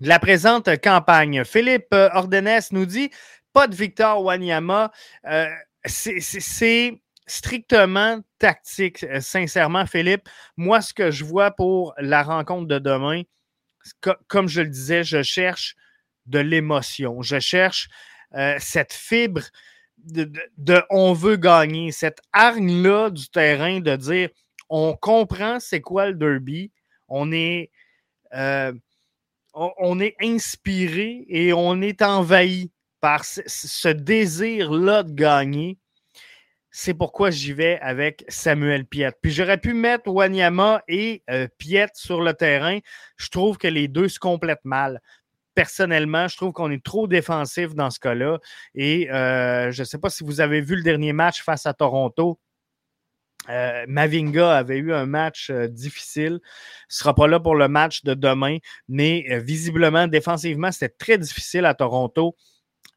de la présente campagne. Philippe Ordenes nous dit pas de Victor Wanyama. Euh, c'est strictement tactique, euh, sincèrement, Philippe. Moi, ce que je vois pour la rencontre de demain, comme je le disais, je cherche de l'émotion. Je cherche euh, cette fibre de, on veut gagner, cette hargne-là du terrain de dire on comprend c'est quoi le derby, on est, euh, on, est inspiré et on est envahi par ce, désir-là de gagner. C'est pourquoi j'y vais avec Samuel Piet. Puis j'aurais pu mettre Wanyama et euh, Piet sur le terrain. Je trouve que les deux se complètent mal personnellement, je trouve qu'on est trop défensif dans ce cas-là. Et euh, je ne sais pas si vous avez vu le dernier match face à Toronto. Euh, Mavinga avait eu un match difficile. Il sera pas là pour le match de demain, mais visiblement, défensivement, c'était très difficile à Toronto.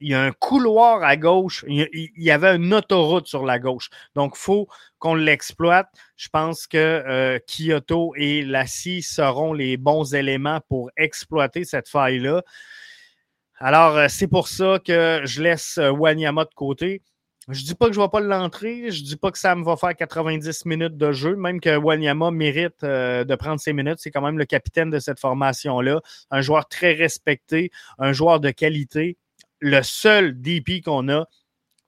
Il y a un couloir à gauche, il y, avait une autoroute sur la gauche. Donc, il faut qu'on l'exploite. Je pense que Kyoto et Lassie seront les bons éléments pour exploiter cette faille-là. Alors, c'est pour ça que je laisse Wanyama de côté. Je dis pas que je ne vais pas l'entrer. Je dis pas que Sam va faire 90 minutes de jeu, même que Wanyama mérite euh, de prendre ses minutes. C'est quand même le capitaine de cette formation-là. Un joueur très respecté, un joueur de qualité. Le seul DP qu'on a,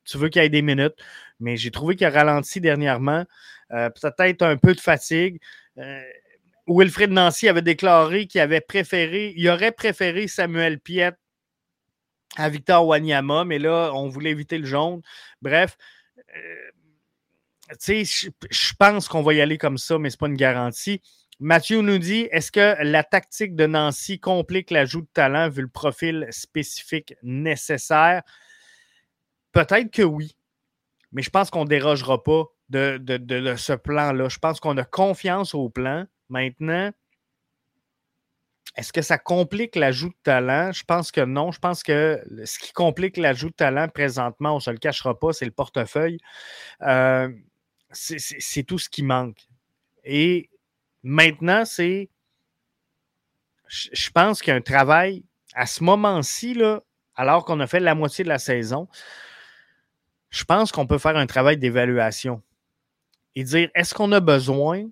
tu veux qu'il ait des minutes, mais j'ai trouvé qu'il a ralenti dernièrement. Euh, peut-être un peu de fatigue. Euh, Wilfred Nancy avait déclaré qu'il avait préféré, il aurait préféré Samuel Piet à Victor Wanyama, mais là, on voulait éviter le jaune. Bref, euh, tu sais, je pense qu'on va y aller comme ça, mais ce n'est pas une garantie. Mathieu nous dit est-ce que la tactique de Nancy complique l'ajout de talent vu le profil spécifique nécessaire? Peut-être que oui, mais je pense qu'on ne dérogera pas de, ce plan-là. Je pense qu'on a confiance au plan. Maintenant, est-ce que ça complique l'ajout de talent? Je pense que non. Je pense que ce qui complique l'ajout de talent présentement, on ne se le cachera pas, c'est le portefeuille. Euh, c'est tout ce qui manque. Et maintenant, c'est. Je pense qu'il y a un travail à ce moment-ci, alors qu'on a fait la moitié de la saison. Je pense qu'on peut faire un travail d'évaluation et dire est-ce qu'on a besoin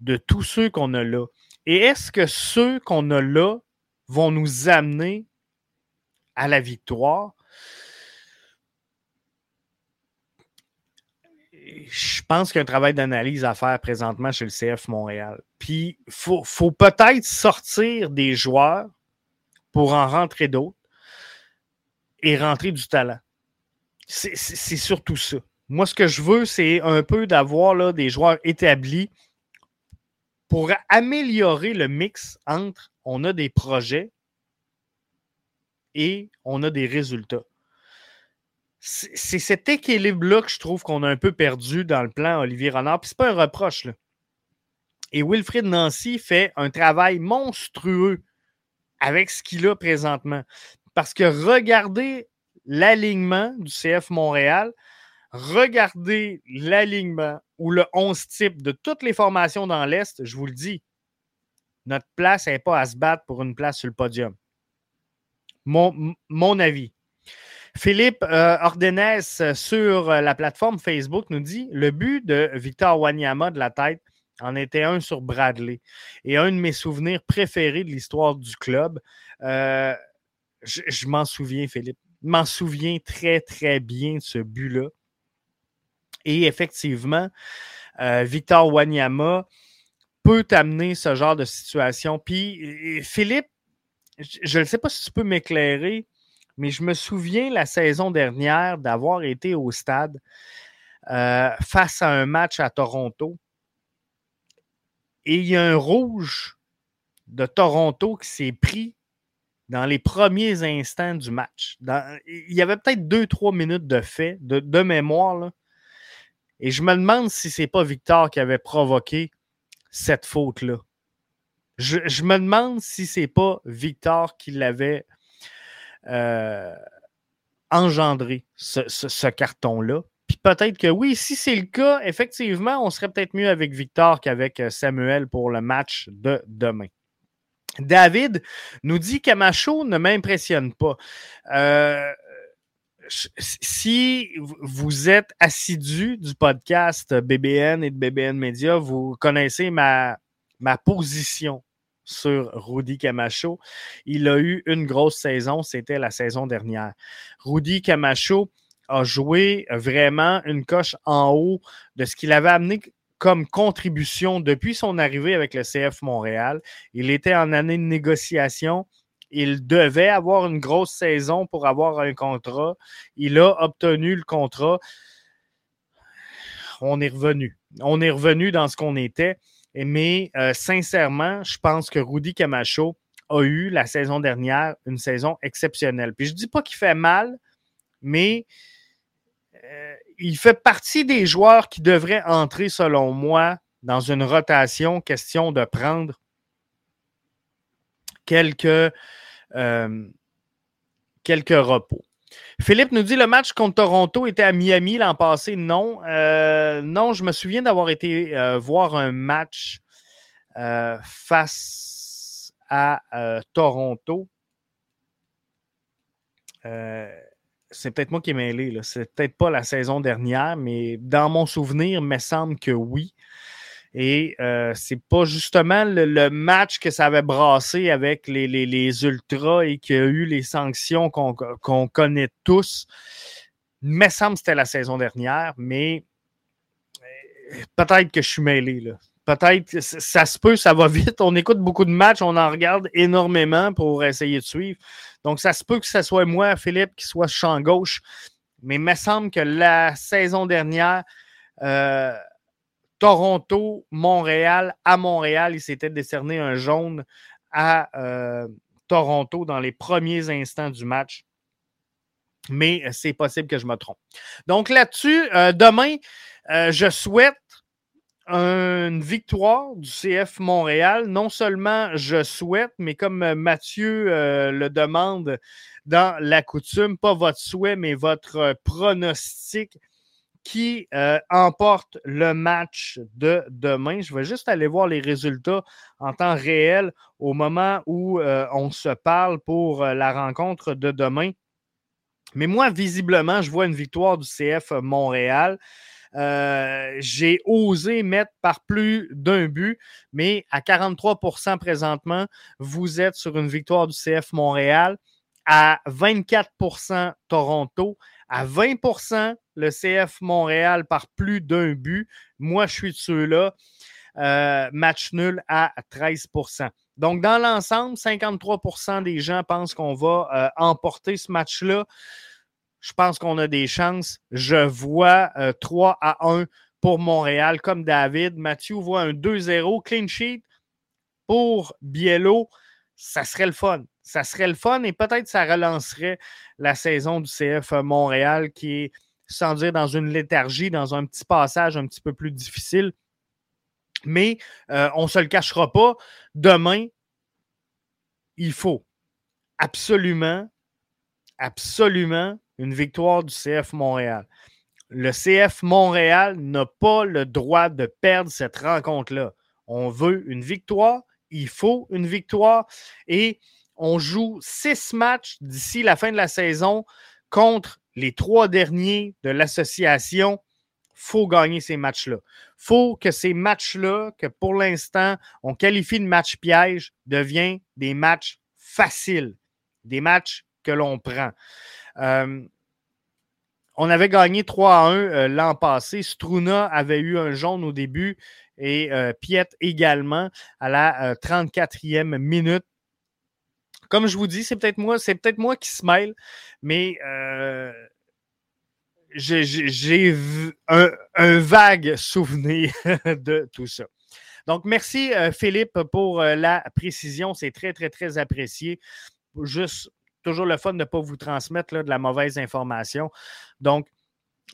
de tous ceux qu'on a là? Et est-ce que ceux qu'on a là vont nous amener à la victoire? Je pense qu'il y a un travail d'analyse à faire présentement chez le CF Montréal. Puis, il faut, peut-être sortir des joueurs pour en rentrer d'autres et rentrer du talent. C'est surtout ça. Moi, ce que je veux, c'est un peu d'avoir des joueurs établis pour améliorer le mix entre on a des projets et on a des résultats. C'est cet équilibre-là que je trouve qu'on a un peu perdu dans le plan Olivier Renard. Puis c'est pas un reproche. Là. Et Wilfrid Nancy fait un travail monstrueux avec ce qu'il a présentement. Parce que regardez l'alignement du CF Montréal, regardez l'alignement ou le 11 type de toutes les formations dans l'Est, je vous le dis, notre place n'est pas à se battre pour une place sur le podium. Mon avis. Philippe euh, euh sur la plateforme Facebook nous dit le but de Victor Wanyama de la tête en était un sur Bradley. Et un de mes souvenirs préférés de l'histoire du club. Euh, je, m'en souviens, Philippe. Je m'en souviens très, très bien de ce but-là. Et effectivement, euh, Victor Wanyama peut amener ce genre de situation. Puis, Philippe, je ne sais pas si tu peux m'éclairer, mais je me souviens la saison dernière d'avoir été au stade euh, face à un match à Toronto. Et il y a un rouge de Toronto qui s'est pris dans les premiers instants du match. il y avait peut-être deux, trois minutes de fait, de, mémoire. Et je me demande si c'est pas Victor qui avait provoqué cette faute-là. Je, me demande si c'est pas Victor qui l'avait euh, engendré, ce, carton-là. Puis peut-être que oui, si c'est le cas, effectivement, on serait peut-être mieux avec Victor qu'avec euh, Samuel pour le match de demain. David nous dit Camacho ne m'impressionne pas. Euh, si vous êtes assidu du podcast BBN et de BBN Media, vous connaissez ma position sur Rudy Camacho. Il a eu une grosse saison, c'était la saison dernière. Rudy Camacho a joué vraiment une coche en haut de ce qu'il avait amené comme contribution depuis son arrivée avec le CF Montréal. Il était en année de négociation. Il devait avoir une grosse saison pour avoir un contrat. Il a obtenu le contrat. On est revenu. On est revenu dans ce qu'on était. Mais euh, sincèrement, je pense que Rudy Camacho a eu la saison dernière une saison exceptionnelle. Puis je ne dis pas qu'il fait mal, mais euh, il fait partie des joueurs qui devraient entrer, selon moi, dans une rotation, question de prendre quelques, euh, quelques repos. Philippe nous dit le match contre Toronto était à Miami l'an passé. Non, euh, non, je me souviens d'avoir été voir un match face à Toronto c'est peut-être moi qui ai mêlé. C'est peut-être pas la saison dernière, mais dans mon souvenir, il me semble que oui. Et euh, c'est pas justement le, match que ça avait brassé avec les, les, Ultras et qu'il y a eu les sanctions qu'on connaît tous. Me semble que c'était la saison dernière, mais euh, peut-être que je suis mêlé. Là peut-être, ça se peut, ça va *laughs* vite. On écoute beaucoup de matchs, on en regarde énormément pour essayer de suivre. Donc, ça se peut que ce soit moi, Philippe, qui soit champ gauche. Mais il me semble que la saison dernière, euh, Toronto, Montréal, à Montréal, il s'était décerné un jaune à euh, Toronto dans les premiers instants du match. Mais c'est possible que je me trompe. Donc là-dessus, euh, demain, je souhaite une victoire du CF Montréal. Non seulement je souhaite, mais comme euh, Mathieu euh, le demande dans la coutume, pas votre souhait, mais votre euh, pronostic qui emporte le match de demain. Je vais juste aller voir les résultats en temps réel au moment où on se parle pour la rencontre de demain. Mais moi, visiblement, je vois une victoire du CF Montréal. Euh, j'ai osé mettre par plus d'un but, mais à 43% présentement, vous êtes sur une victoire du CF Montréal. À 24% Toronto. À 20 le CF Montréal par plus d'un but. Moi, je suis de ceux-là. Euh, match nul à 13% Donc, dans l'ensemble, 53% des gens pensent qu'on va euh, emporter ce match-là Je pense qu'on a des chances. Je vois 3 euh, à 1 pour Montréal, comme David. Mathieu voit un 2-0, clean sheet pour Biello. Ça serait le fun. Ça serait le fun et peut-être ça relancerait la saison du CF Montréal qui est, sans dire, dans une léthargie, dans un petit passage un petit peu plus difficile. Mais euh, on ne se le cachera pas. Demain, il faut absolument, absolument une victoire du CF Montréal. Le CF Montréal n'a pas le droit de perdre cette rencontre-là. On veut une victoire, il faut une victoire et on joue six matchs d'ici la fin de la saison contre les trois derniers de l'association. Faut gagner ces matchs-là. Faut que ces matchs-là, que pour l'instant, on qualifie de match piège, deviennent des matchs faciles, des matchs que l'on prend. Euh, on avait gagné 3 à 1 euh, l'an passé. Struna avait eu un jaune au début et euh, Piet également à la 34e minute. Comme je vous dis, c'est peut-être moi, qui se mêle, mais j'ai un, vague souvenir *laughs* de tout ça. Donc, merci Philippe pour la précision. C'est très, très, très apprécié. Juste toujours le fun de ne pas vous transmettre de la mauvaise information. Donc,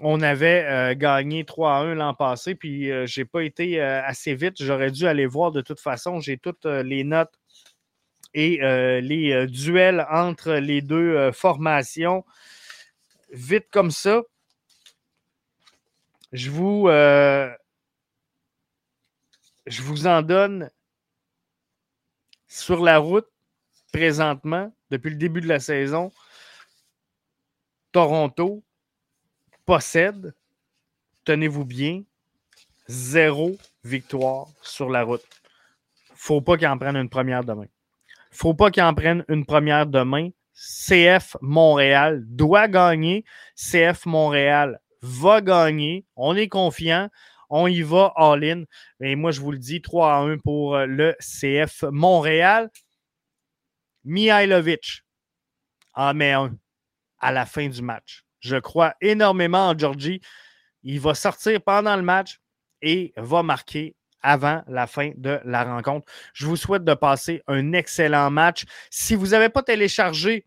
on avait euh, gagné 3 à 1 l'an passé, puis euh, je n'ai pas été euh, assez vite. J'aurais dû aller voir de toute façon. J'ai toutes les notes et les duels entre les deux formations. Vite comme ça. Je vous, vous en donne sur la route présentement depuis le début de la saison, Toronto possède, tenez-vous bien, zéro victoire sur la route. Faut pas qu'il en prenne une première demain. Faut pas qu'il en prenne une première demain. CF Montréal doit gagner. CF Montréal va gagner. On est confiant. On y va all-in. Et moi, je vous le dis, 3 à 1 pour le CF Montréal. Mihailovic en met un à la fin du match. Je crois énormément en Georgie. Il va sortir pendant le match et va marquer avant la fin de la rencontre. Je vous souhaite de passer un excellent match. Si vous n'avez pas téléchargé,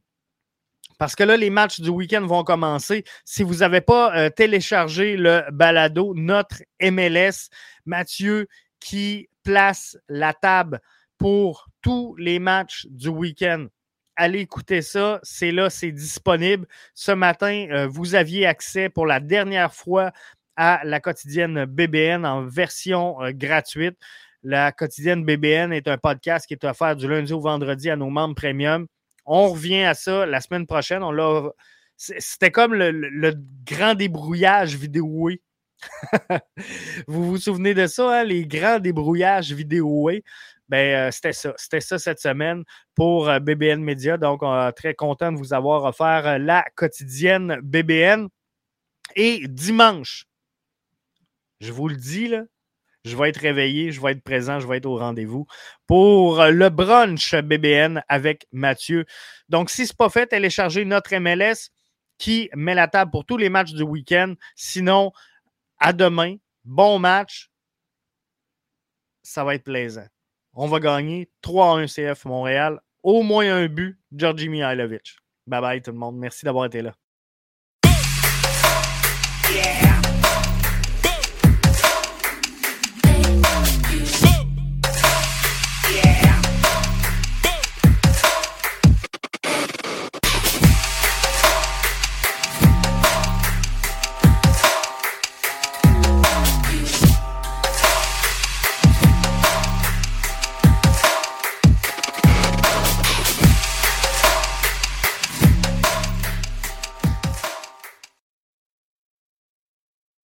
parce que là, les matchs du week-end vont commencer. Si vous n'avez pas euh, téléchargé le balado, notre MLS, Mathieu qui place la table pour tous les matchs du week-end. Allez écouter ça, c'est là, c'est disponible. Ce matin, euh, vous aviez accès pour la dernière fois à la quotidienne BBN en version euh, gratuite. La quotidienne BBN est un podcast qui est offert du lundi au vendredi à nos membres premium. On revient à ça la semaine prochaine. On. C'était comme le, grand débrouillage vidéo. *laughs* vous vous souvenez de ça, hein, les grands débrouillages vidéo ben, euh, c'était ça. Cette semaine pour euh, BBN Media. Donc, très content de vous avoir offert la quotidienne BBN. Et dimanche, je vous le dis, je vais être réveillé, je vais être présent, je vais être au rendez-vous pour le brunch BBN avec Mathieu. Donc, si ce n'est pas fait, téléchargez notre MLS qui met la table pour tous les matchs du week-end. Sinon, à demain. Bon match. Ça va être plaisant on va gagner 3-1 CF Montréal. Au moins un but, Georgi Mihailovic. Bye bye tout le monde. Merci d'avoir été là.